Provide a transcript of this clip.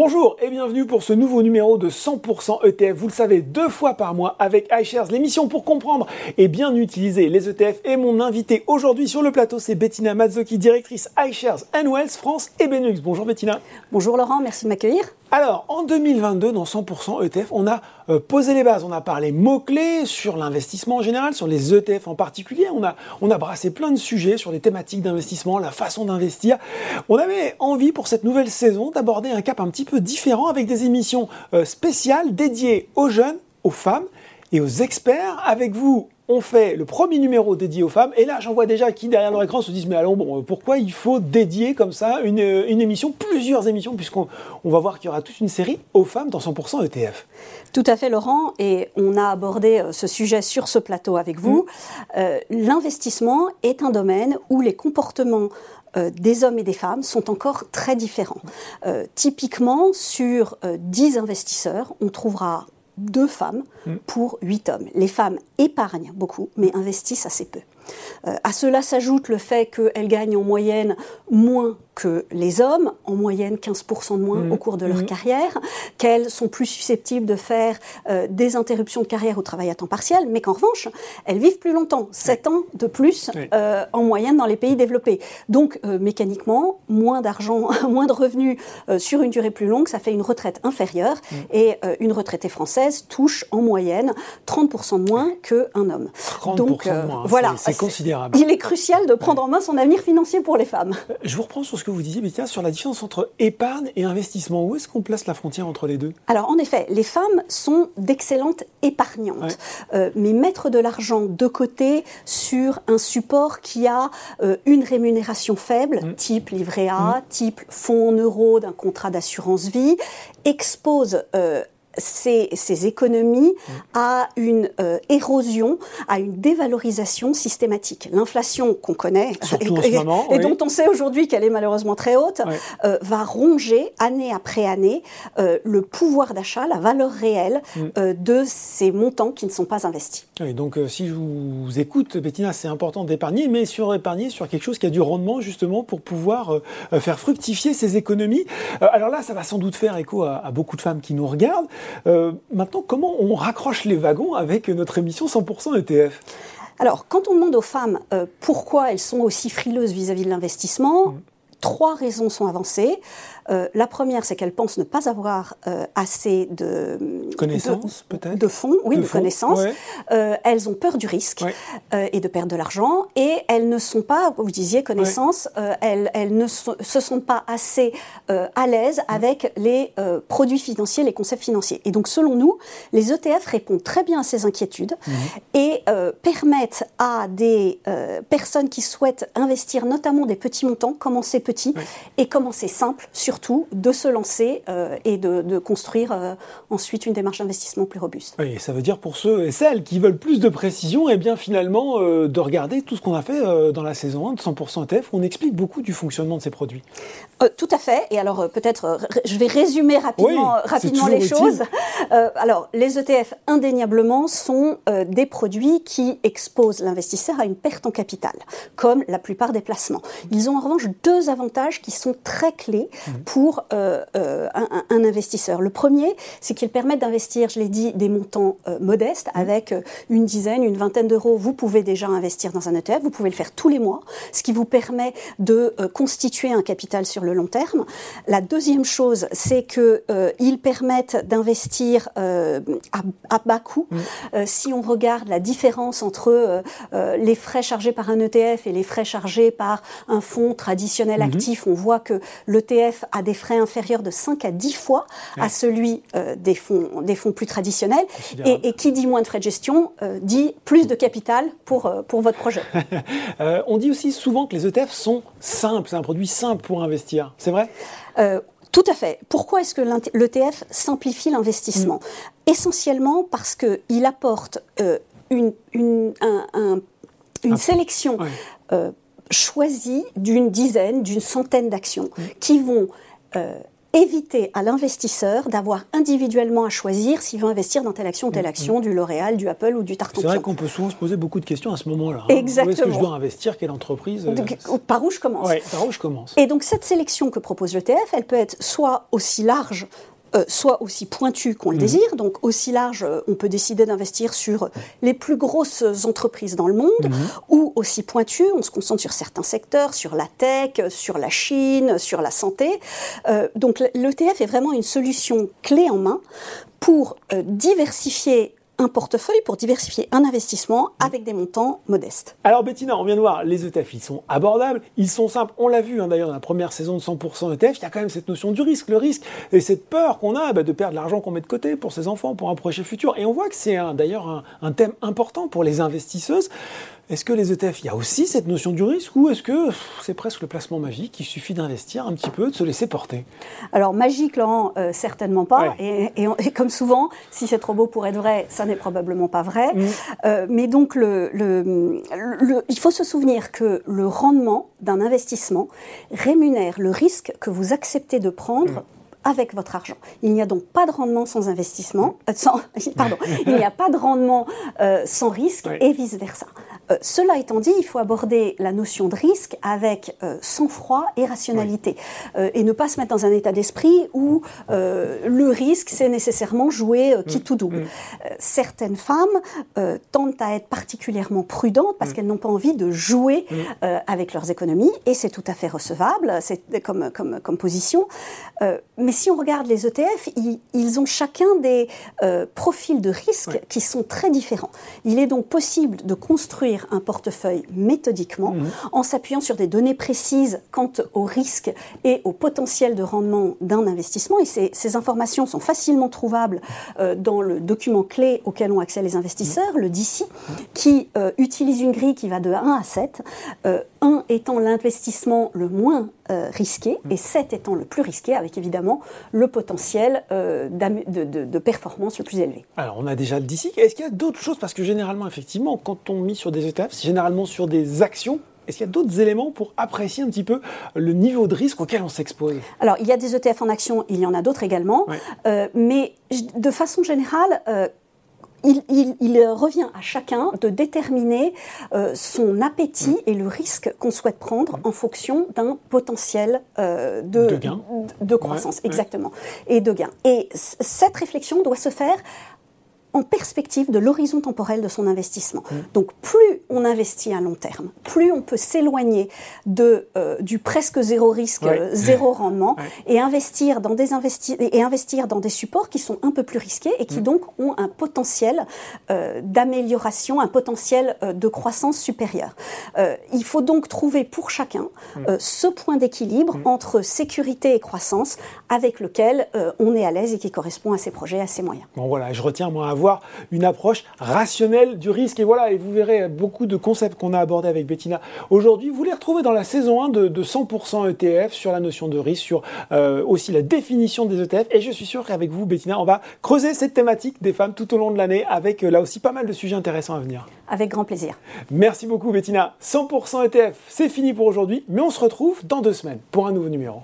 Bonjour et bienvenue pour ce nouveau numéro de 100% ETF. Vous le savez, deux fois par mois avec iShares, l'émission pour comprendre et bien utiliser les ETF. Et mon invité aujourd'hui sur le plateau, c'est Bettina Mazzocchi, directrice iShares Wells France et Benelux. Bonjour Bettina. Bonjour Laurent, merci de m'accueillir. Alors, en 2022, dans 100% ETF, on a euh, posé les bases. On a parlé mots-clés sur l'investissement en général, sur les ETF en particulier. On a, on a brassé plein de sujets sur les thématiques d'investissement, la façon d'investir. On avait envie pour cette nouvelle saison d'aborder un cap un petit peu différent avec des émissions euh, spéciales dédiées aux jeunes, aux femmes et aux experts. Avec vous, on fait le premier numéro dédié aux femmes. Et là, j'en vois déjà qui, derrière leur écran, se disent Mais allons, bon, euh, pourquoi il faut dédier comme ça une, euh, une émission, plusieurs émissions, puisqu'on on va voir qu'il y aura toute une série aux femmes dans 100% ETF Tout à fait, Laurent. Et on a abordé euh, ce sujet sur ce plateau avec vous. Mmh. L'investissement est un domaine où les comportements des hommes et des femmes sont encore très différents. typiquement, sur 10 investisseurs, on trouvera deux femmes mm. pour huit hommes. Les femmes épargnent beaucoup, mais investissent assez peu. Euh, à cela s'ajoute le fait qu'elles gagnent en moyenne moins que les hommes, en moyenne 15% de moins mmh. au cours de leur mmh. carrière, qu'elles sont plus susceptibles de faire euh, des interruptions de carrière au travail à temps partiel, mais qu'en revanche, elles vivent plus longtemps, 7 ans de plus euh, en moyenne dans les pays développés. Donc euh, mécaniquement, moins d'argent, moins de revenus sur une durée plus longue, ça fait une retraite inférieure, mmh. et une retraitée française touche en moyenne 30% de moins qu'un homme. 30% Donc de moins, voilà, c'est considérable. Il est crucial de prendre en main son avenir financier pour les femmes. Je vous reprends sur ce que vous disiez, Bettina, sur la différence entre épargne et investissement. Où est-ce qu'on place la frontière entre les deux? Alors, en effet, les femmes sont d'excellentes épargnantes, euh, mais mettre de l'argent de côté sur un support qui a euh, une rémunération faible, mm. type livret A, mm. type fonds en euros d'un contrat d'assurance vie, expose euh, ces, économies mmh. à une euh, érosion, à une dévalorisation systématique. L'inflation qu'on connaît et, dont on sait aujourd'hui qu'elle est malheureusement très haute, euh, va ronger année après année euh, le pouvoir d'achat, la valeur réelle mmh. de ces montants qui ne sont pas investis. donc si je vous écoute, Bettina, c'est important d'épargner, mais sur épargner sur quelque chose qui a du rendement justement pour pouvoir faire fructifier ces économies. alors là, ça va sans doute faire écho à beaucoup de femmes qui nous regardent. Euh, maintenant, comment on raccroche les wagons avec notre émission 100% ETF alors, quand on demande aux femmes euh, pourquoi elles sont aussi frileuses vis-à-vis de l'investissement, mmh. Trois raisons sont avancées. Euh, la première, c'est qu'elles pensent ne pas avoir euh, assez de connaissances, peut-être, de fonds, oui, de, connaissances. Euh, elles ont peur du risque et de perdre de l'argent, et elles ne sont pas, vous disiez connaissances, elles, elles, ne se sont pas assez à l'aise avec les produits financiers, les concepts financiers. Et donc, selon nous, les ETF répondent très bien à ces inquiétudes mm. et permettent à des personnes qui souhaitent investir, notamment des petits montants, commencer petit et commencer simple, surtout de se lancer euh, et de, construire euh, ensuite une démarche d'investissement plus robuste. Oui, ça veut dire pour ceux et celles qui veulent plus de précision, et eh bien finalement euh, de regarder tout ce qu'on a fait dans la saison 1 de 100% ETF, on explique beaucoup du fonctionnement de ces produits. tout à fait, et alors peut-être je vais résumer rapidement, rapidement les choses. alors les ETF indéniablement sont des produits qui exposent l'investisseur à une perte en capital, comme la plupart des placements. Ils ont en revanche deux avantages qui sont très clés mmh pour euh, euh, un, investisseur. Le premier, c'est qu'ils permettent d'investir, je l'ai dit, des montants euh, modestes mmh. avec une dizaine, une vingtaine d'euros. Vous pouvez déjà investir dans un ETF, vous pouvez le faire tous les mois, ce qui vous permet de constituer un capital sur le long terme. La deuxième chose, c'est qu'ils permettent d'investir à, bas coût. Mmh. si on regarde la différence entre les frais chargés par un ETF et les frais chargés par un fonds traditionnel on voit que l'ETF a des frais inférieurs de 5 à 10 fois à celui euh, des, fonds, des fonds plus traditionnels. Et, qui dit moins de frais de gestion euh, dit plus de capital pour, euh, pour votre projet. on dit aussi souvent que les ETF sont simples, c'est un produit simple pour investir. C'est vrai? Tout à fait. Pourquoi est-ce que l'ETF simplifie l'investissement? Mm. Essentiellement parce qu'il apporte une, une, une sélection choisie d'une dizaine, d'une centaine d'actions qui vont euh, éviter à l'investisseur d'avoir individuellement à choisir s'il veut investir dans telle action ou telle action, du L'Oréal, du Apple ou du Tartan. C'est vrai qu'on peut souvent se poser beaucoup de questions à ce moment-là. Exactement. Où est-ce que je dois investir? Quelle entreprise euh, Par où je commence? Par où je commence. Et donc cette sélection que propose l'ETF, elle peut être soit aussi large euh, soit aussi pointu qu'on le mhm. désire, donc aussi large, euh, on peut décider d'investir sur les plus grosses entreprises dans le monde, mhm. ou aussi pointu, on se concentre sur certains secteurs, sur la tech, sur la Chine, sur la santé. Euh, donc l'ETF est vraiment une solution clé en main pour diversifier un portefeuille pour diversifier un investissement avec des montants modestes. Alors Bettina, on vient de voir, les ETF, ils sont abordables, ils sont simples. On l'a vu hein, d'ailleurs dans la première saison de 100% ETF, il y a quand même cette notion du risque, le risque et cette peur qu'on a bah, de perdre l'argent qu'on met de côté pour ses enfants, pour un projet futur. Et on voit que c'est d'ailleurs un thème important pour les investisseuses. Est-ce que les ETF, il y a aussi cette notion du risque ou est-ce que c'est presque le placement magique Il suffit d'investir un petit peu, de se laisser porter? Alors, magique, Laurent, euh, certainement pas. Et, comme souvent, si c'est trop beau pour être vrai, ça n'est probablement pas vrai. Mm. Euh, mais donc, le, il faut se souvenir que le rendement d'un investissement rémunère le risque que vous acceptez de prendre. Mm. avec votre argent. Il n'y a donc pas de rendement sans investissement, euh, sans, pardon, il n'y a pas de rendement sans risque et vice versa. Euh, cela étant dit, il faut aborder la notion de risque avec euh, sang-froid et rationalité, euh, et ne pas se mettre dans un état d'esprit où le risque, c'est nécessairement jouer qui mm. tout double. Mm. certaines femmes tendent à être particulièrement prudentes parce mm. qu'elles n'ont pas envie de jouer avec leurs économies, et c'est tout à fait recevable c'est comme, comme, comme, position. mais si on regarde les ETF, ils, ils ont chacun des profils de risque qui sont très différents. Il est donc possible de construire un portefeuille méthodiquement mhm. en s'appuyant sur des données précises quant au risque et au potentiel de rendement d'un investissement. Et ces, informations sont facilement trouvables euh, dans le document clé auquel ont accès les investisseurs, le DICI, qui euh, utilise une grille qui va de 1 à 7. 1 euh, étant l'investissement le moins risqué et 7 étant le plus risqué, avec évidemment le potentiel de, de, performance le plus élevé. Alors, on a déjà le DICI. Est-ce qu'il y a d'autres choses? Parce que généralement, effectivement, quand on mise sur des c'est généralement sur des actions. Est-ce qu'il y a d'autres éléments pour apprécier un petit peu le niveau de risque auquel on s'expose? Alors, il y a des ETF en action, il y en a d'autres également. Euh, mais de façon générale, euh, il, revient à chacun de déterminer euh, son appétit et le risque qu'on souhaite prendre en fonction d'un potentiel de, de, croissance, exactement, et de gain. Et cette réflexion doit se faire en perspective de l'horizon temporel de son investissement. Mmh. Donc plus on investit à long terme, plus on peut s'éloigner de euh, du presque zéro risque, zéro rendement et investir dans des et investir dans des supports qui sont un peu plus risqués et qui mmh. donc ont un potentiel euh, d'amélioration, un potentiel euh, de croissance supérieur. il faut donc trouver pour chacun mmh. ce point d'équilibre entre sécurité et croissance avec lequel on est à l'aise et qui correspond à ses projets, à ses moyens. Bon voilà, je retiens moi avoir une approche rationnelle du risque. Et voilà, et vous verrez beaucoup de concepts qu'on a abordés avec Bettina aujourd'hui. Vous les retrouvez dans la saison 1 de, 100% ETF sur la notion de risque, sur euh, aussi la définition des ETF. Et je suis sûr qu'avec vous, Bettina, on va creuser cette thématique des femmes tout au long de l'année avec euh, là aussi pas mal de sujets intéressants à venir. Avec grand plaisir. Merci beaucoup, Bettina. 100% ETF, c'est fini pour aujourd'hui, mais on se retrouve dans deux semaines pour un nouveau numéro.